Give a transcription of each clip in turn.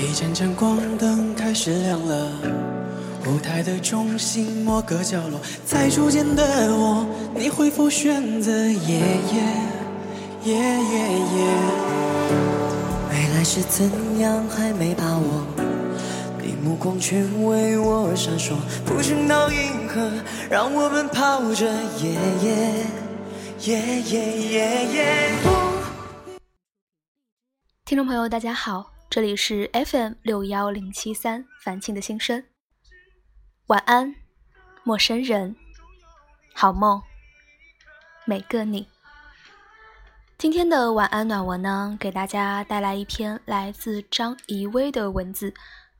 一盏盏光灯开始亮了，舞台的中心某个角落，在初见的我，你会否选择夜夜夜夜夜？未来是怎样还没把握，你目光却为我闪烁，不寻到银河，让我们跑着夜夜夜夜夜夜。听众朋友，大家好，这里是 FM 六幺零七三樊庆的心声。晚安，陌生人，好梦，每个你。今天的晚安暖文呢，给大家带来一篇来自张怡薇的文字，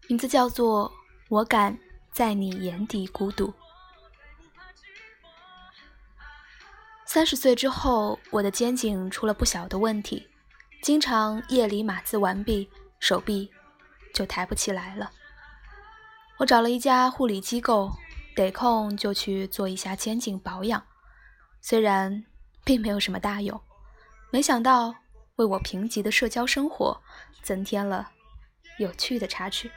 名字叫做《我敢在你眼底孤独》。三十岁之后，我的肩颈出了不小的问题。经常夜里码字完毕，手臂就抬不起来了。我找了一家护理机构，得空就去做一下肩颈保养。虽然并没有什么大用，没想到为我贫瘠的社交生活增添了有趣的插曲。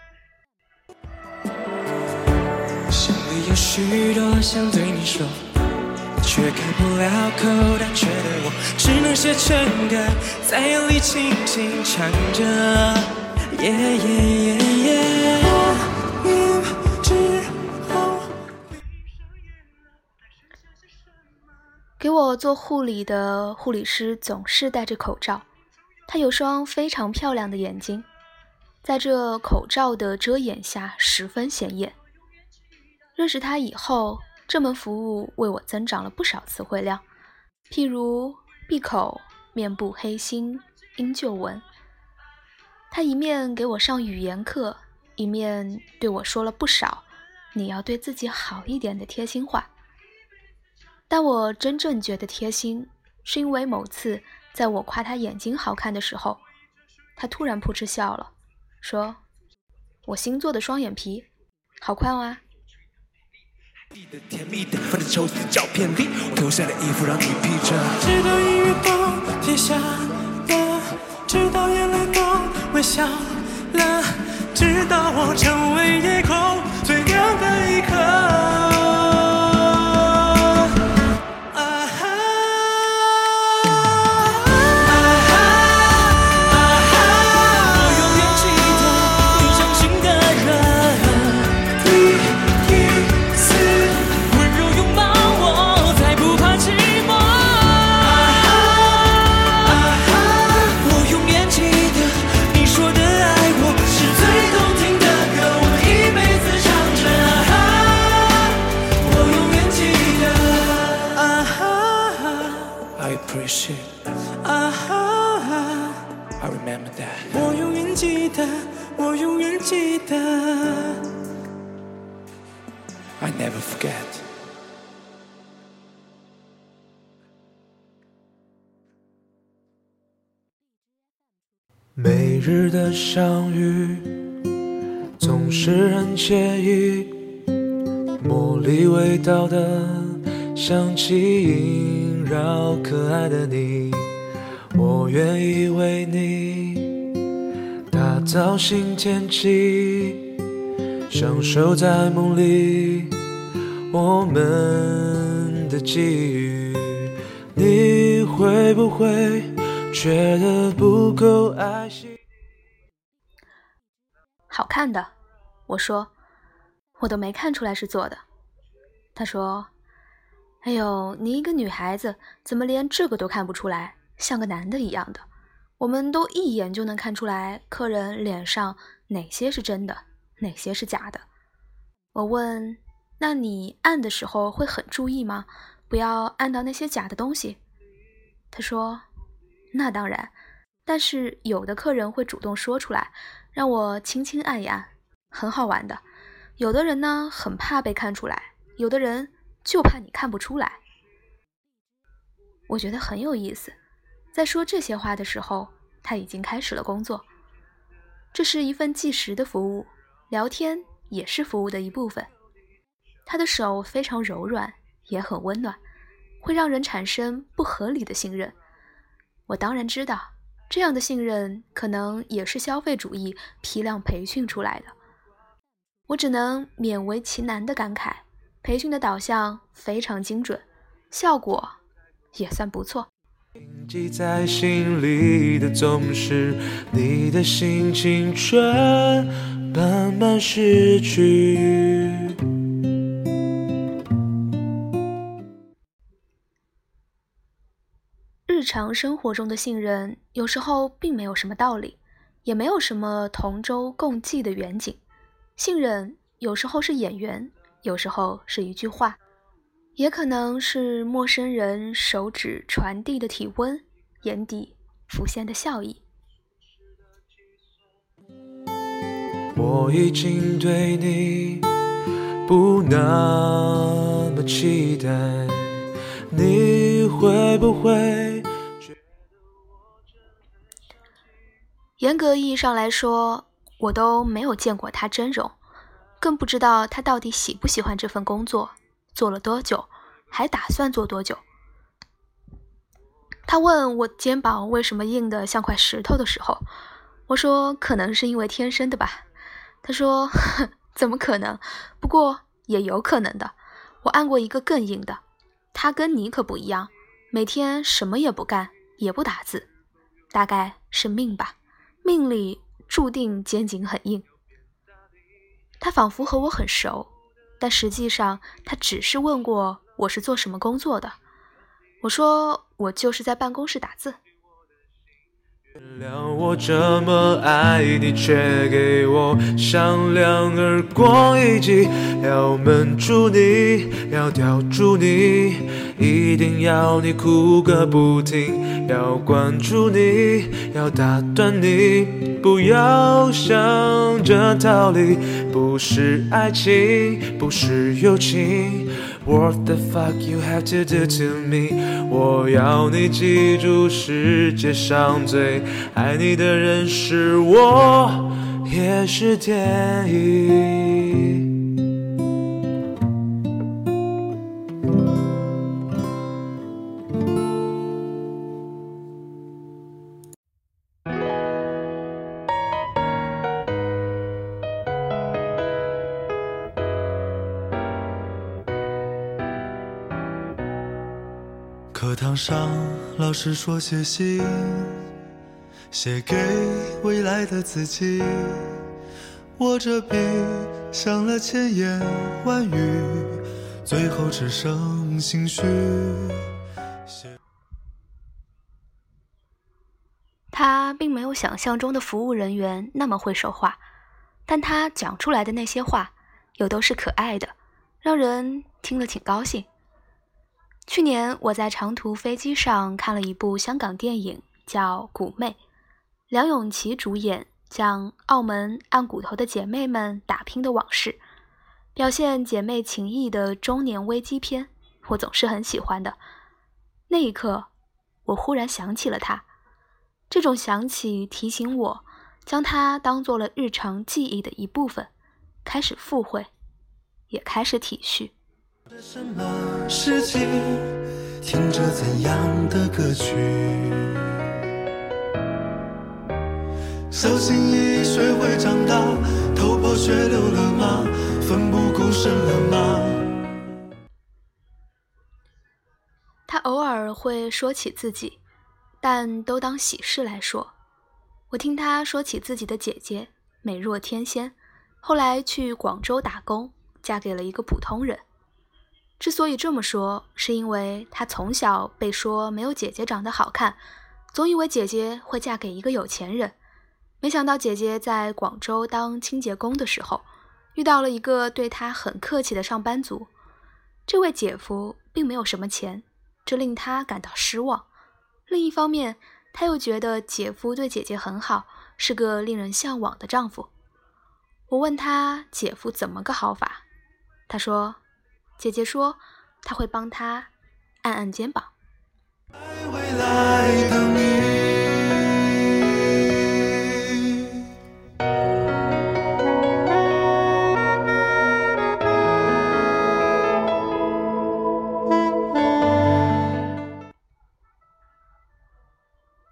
心里有许多想对你说。却开不了口，胆怯的我只能写成歌，在夜里轻轻唱着。夜夜夜夜。给我做护理的护理师总是戴着口罩，他有双非常漂亮的眼睛，在这口罩的遮掩下十分显眼。认识他以后。这门服务为我增长了不少词汇量，譬如闭口、面部黑心、鹰臼纹。他一面给我上语言课，一面对我说了不少“你要对自己好一点”的贴心话。但我真正觉得贴心，是因为某次在我夸他眼睛好看的时候，他突然扑哧笑了，说：“我新做的双眼皮，好看啊。”甜蜜的，放在抽丝照片里，我脱下的衣服让你披着。直到音乐都停下了，直到眼泪都微笑了，直到我成为夜空最亮的每日的相遇总是很惬意，茉莉味道的香气萦绕可爱的你，我愿意为你打造新天气，享受在梦里我们的际遇，你会不会？觉得不够爱惜。好看的，我说，我都没看出来是做的。他说：“哎呦，你一个女孩子，怎么连这个都看不出来，像个男的一样的？我们都一眼就能看出来，客人脸上哪些是真的，哪些是假的。”我问：“那你按的时候会很注意吗？不要按到那些假的东西？”他说。那当然，但是有的客人会主动说出来，让我轻轻按一按，很好玩的。有的人呢，很怕被看出来，有的人就怕你看不出来。我觉得很有意思。在说这些话的时候，他已经开始了工作。这是一份计时的服务，聊天也是服务的一部分。他的手非常柔软，也很温暖，会让人产生不合理的信任。我当然知道，这样的信任可能也是消费主义批量培训出来的。我只能勉为其难地感慨，培训的导向非常精准，效果也算不错。记在心里的总是你的新青春，慢慢逝去。日常生活中的信任，有时候并没有什么道理，也没有什么同舟共济的远景。信任有时候是演员，有时候是一句话，也可能是陌生人手指传递的体温，眼底浮现的笑意。我已经对你不那么期待，你会不会？严格意义上来说。我都没有见过他真容，更不知道他到底喜不喜欢这份工作，做了多久，还打算做多久。他问我肩膀为什么硬得像块石头的时候，我说可能是因为天生的吧。他说 怎么可能？不过也有可能的。我按过一个更硬的，他跟你可不一样，每天什么也不干，也不打字，大概是命吧，命里。注定肩颈很硬。他仿佛和我很熟，但实际上他只是问过我是做什么工作的。我说我就是在办公室打字。原谅我这么爱你，却给我响两耳光一记。要闷住你，要吊住你，一定要你哭个不停。要关注你，要打断你，不要想着逃离。不是爱情，不是友情。What the fuck you have to do to me？我要你记住，世界上最爱你的人是我，也是天意。课堂上，老师说写信，写给未来的自己。握着笔，想了千言万语，最后只剩心虚。他并没有想象中的服务人员那么会说话，但他讲出来的那些话，又都是可爱的，让人听了挺高兴。去年我在长途飞机上看了一部香港电影，叫《古妹》，梁咏琪主演，讲澳门按骨头的姐妹们打拼的往事，表现姐妹情谊的中年危机片，我总是很喜欢的。那一刻，我忽然想起了她，这种想起提醒我，将她当做了日常记忆的一部分，开始附会，也开始体恤。什么事情？听着怎样的歌曲？小心翼翼学会长大，头破血流了吗？奋不顾身了吗？他偶尔会说起自己，但都当喜事来说。我听他说起自己的姐姐美若天仙，后来去广州打工，嫁给了一个普通人。之所以这么说，是因为他从小被说没有姐姐长得好看，总以为姐姐会嫁给一个有钱人。没想到姐姐在广州当清洁工的时候，遇到了一个对她很客气的上班族。这位姐夫并没有什么钱，这令他感到失望。另一方面，他又觉得姐夫对姐姐很好，是个令人向往的丈夫。我问他姐夫怎么个好法，他说。姐姐说，她会帮他按按肩膀。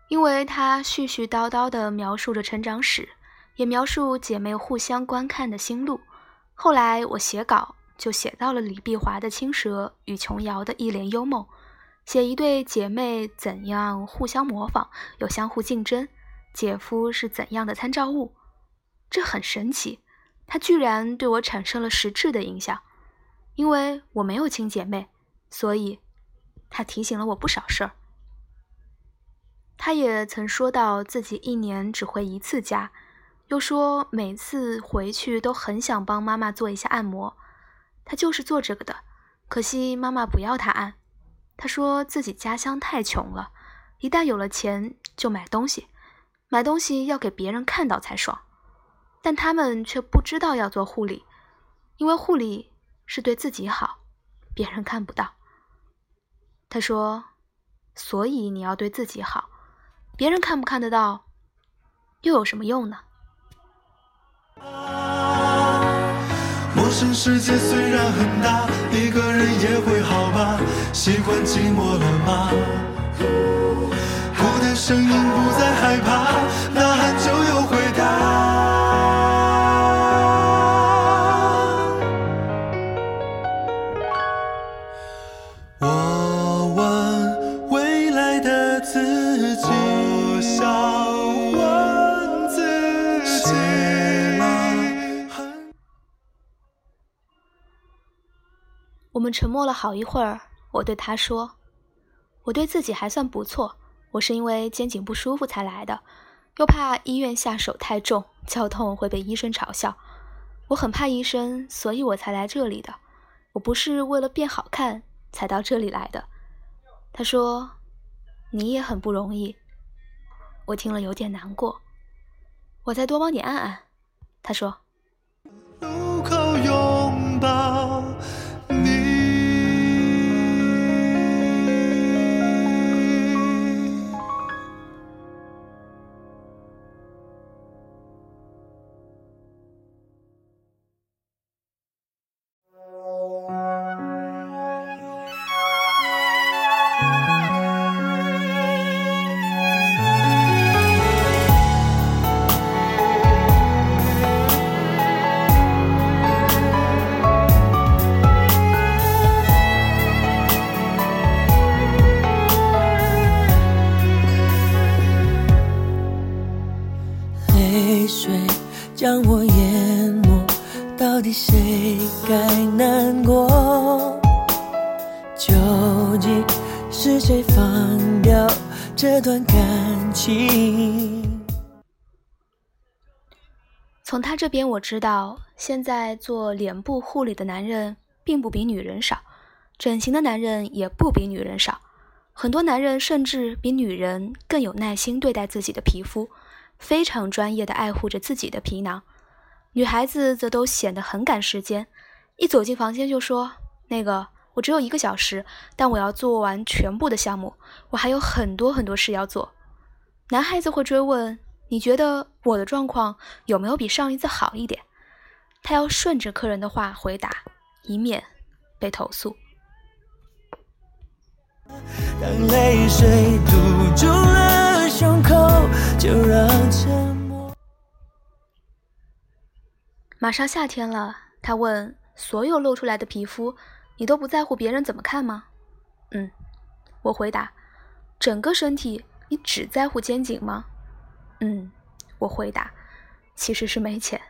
因为她絮絮叨叨地描述着成长史，也描述姐妹互相观看的心路。后来我写稿就写到了李碧华的青蛇与琼瑶的一帘幽梦，写一对姐妹怎样互相模仿又相互竞争，姐夫是怎样的参照物。这很神奇，他居然对我产生了实质的影响。因为我没有亲姐妹，所以他提醒了我不少事儿。他也曾说到自己一年只回一次家，又说每次回去都很想帮妈妈做一下按摩。他就是做这个的，可惜妈妈不要他按。他说自己家乡太穷了，一旦有了钱就买东西，买东西要给别人看到才爽。但他们却不知道要做护理，因为护理是对自己好，别人看不到。他说，所以你要对自己好。别人看不看得到，又有什么用呢？陌生世界虽然很大，一个人也会好吧？习惯寂寞了吗？孤单身影不再害怕，我们沉默了好一会儿，我对他说：“我对自己还算不错，我是因为肩颈不舒服才来的，又怕医院下手太重，叫痛会被医生嘲笑。我很怕医生，所以我才来这里的。我不是为了变好看才到这里来的。”他说：“你也很不容易。”我听了有点难过。我再多帮你按按。他说。路口拥从他这边我知道，现在做脸部护理的男人并不比女人少，整形的男人也不比女人少，很多男人甚至比女人更有耐心对待自己的皮肤，非常专业的爱护着自己的皮囊。女孩子则都显得很赶时间，一走进房间就说：“那个，我只有一个小时，但我要做完全部的项目，我还有很多很多事要做。”男孩子会追问。你觉得我的状况有没有比上一次好一点？他要顺着客人的话回答，以免被投诉。当泪水堵住了胸口，就让沉默。马上夏天了，他问：所有露出来的皮肤，你都不在乎别人怎么看吗？嗯，我回答：整个身体，你只在乎肩颈吗？嗯，我回答，其实是没钱。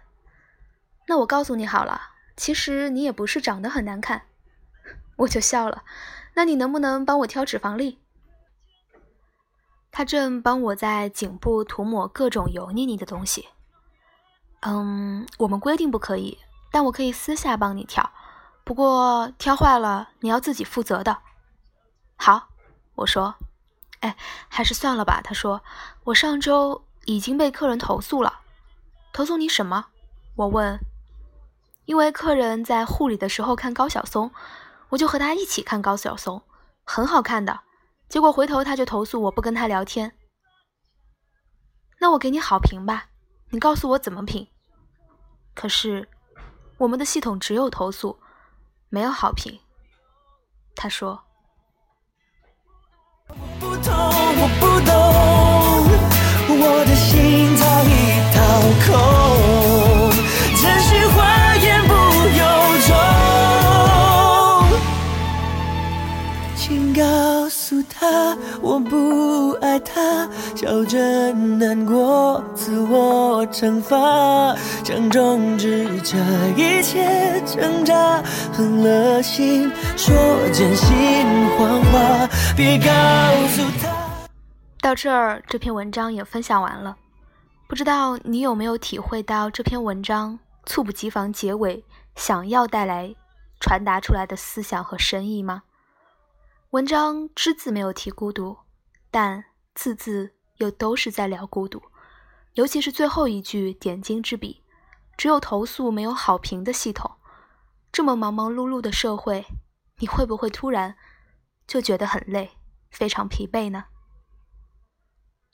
那我告诉你好了，其实你也不是长得很难看。我就笑了。那你能不能帮我挑脂肪粒？他正帮我在颈部涂抹各种油腻腻的东西。嗯，我们规定不可以，但我可以私下帮你挑。不过挑坏了，你要自己负责的。好，我说。哎，还是算了吧。他说，我上周。已经被客人投诉了，投诉你什么？我问。因为客人在护理的时候看高晓松，我就和他一起看高晓松，很好看的。结果回头他就投诉我不跟他聊天。那我给你好评吧，你告诉我怎么评。可是我们的系统只有投诉，没有好评。他说。我不懂，我不懂。我的心早已掏空，真心话言不由衷，请告诉他我不爱他，笑着难过，自我惩罚，想终止这一切挣扎，狠了心，说真心谎话，别告诉他。到这儿，这篇文章也分享完了。不知道你有没有体会到这篇文章猝不及防结尾想要带来、传达出来的思想和深意吗？文章只字没有提孤独，但字字又都是在聊孤独，尤其是最后一句点睛之笔：“只有投诉没有好评的系统。”这么忙忙碌碌的社会，你会不会突然就觉得很累、非常疲惫呢？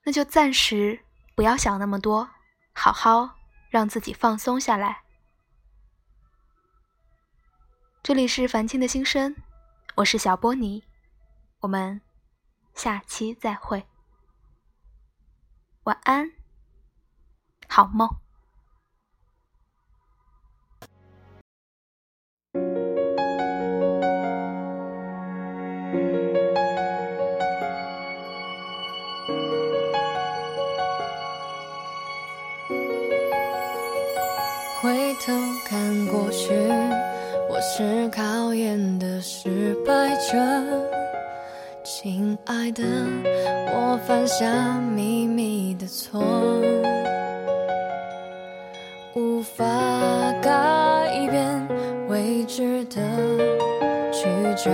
那就暂时。不要想那么多，好好让自己放松下来。这里是凡青的心声，我是小波尼，我们下期再会，晚安，好梦。头看过去，我是考验的失败者。亲爱的，我犯下秘密的错，无法改变未知的曲折，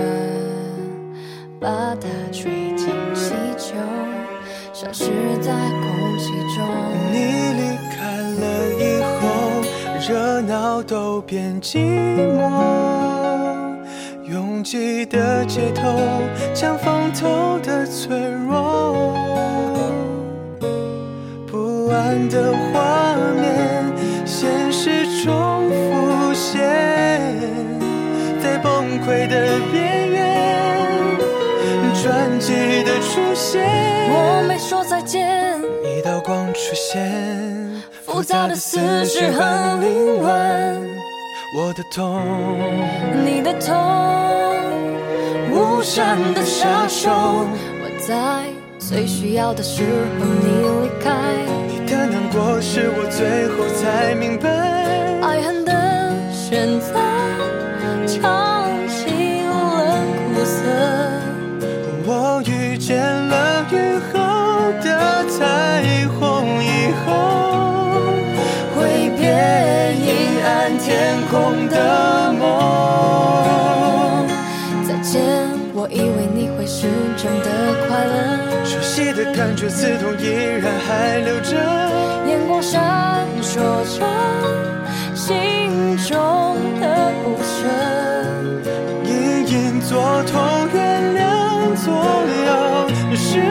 把它吹进气球，消失在空气中。都变寂寞，拥挤的街头像风透的脆弱，杂的思绪很凌乱，我的痛，你的痛，无声的杀手。我在最需要的时候你离开，你的难过是我最后才明白，空的梦，再见，我以为你会是真的快乐。熟悉的感觉，刺痛依然还留着。眼光闪烁着心中的不舍，隐隐作痛，原谅作了，是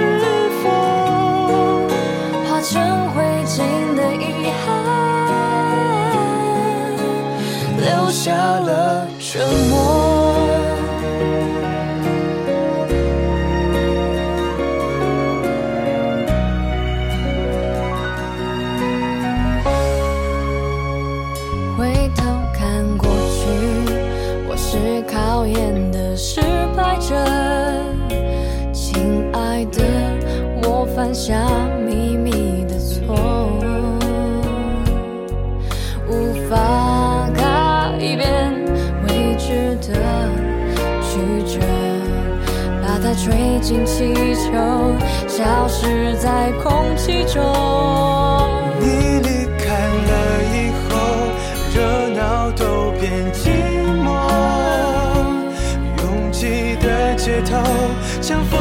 否化成灰下了沉默。吹进气球，消失在空气中。你离开了以后，热闹都变寂寞，拥挤的街头像风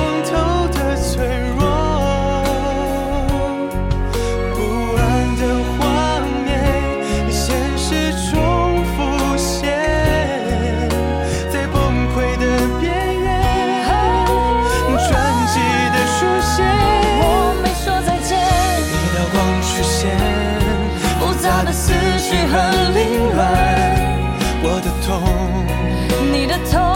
你的痛，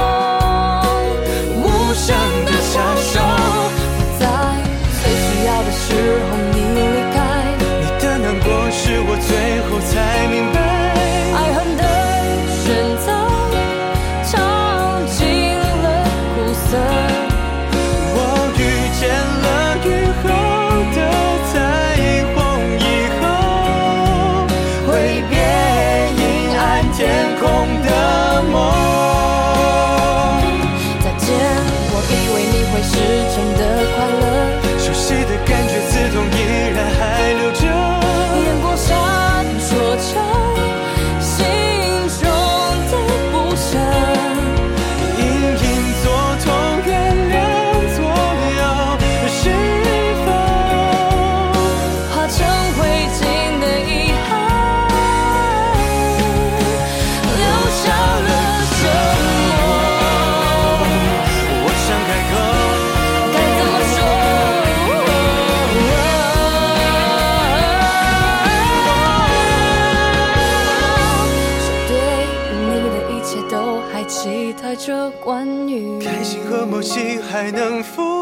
心还能复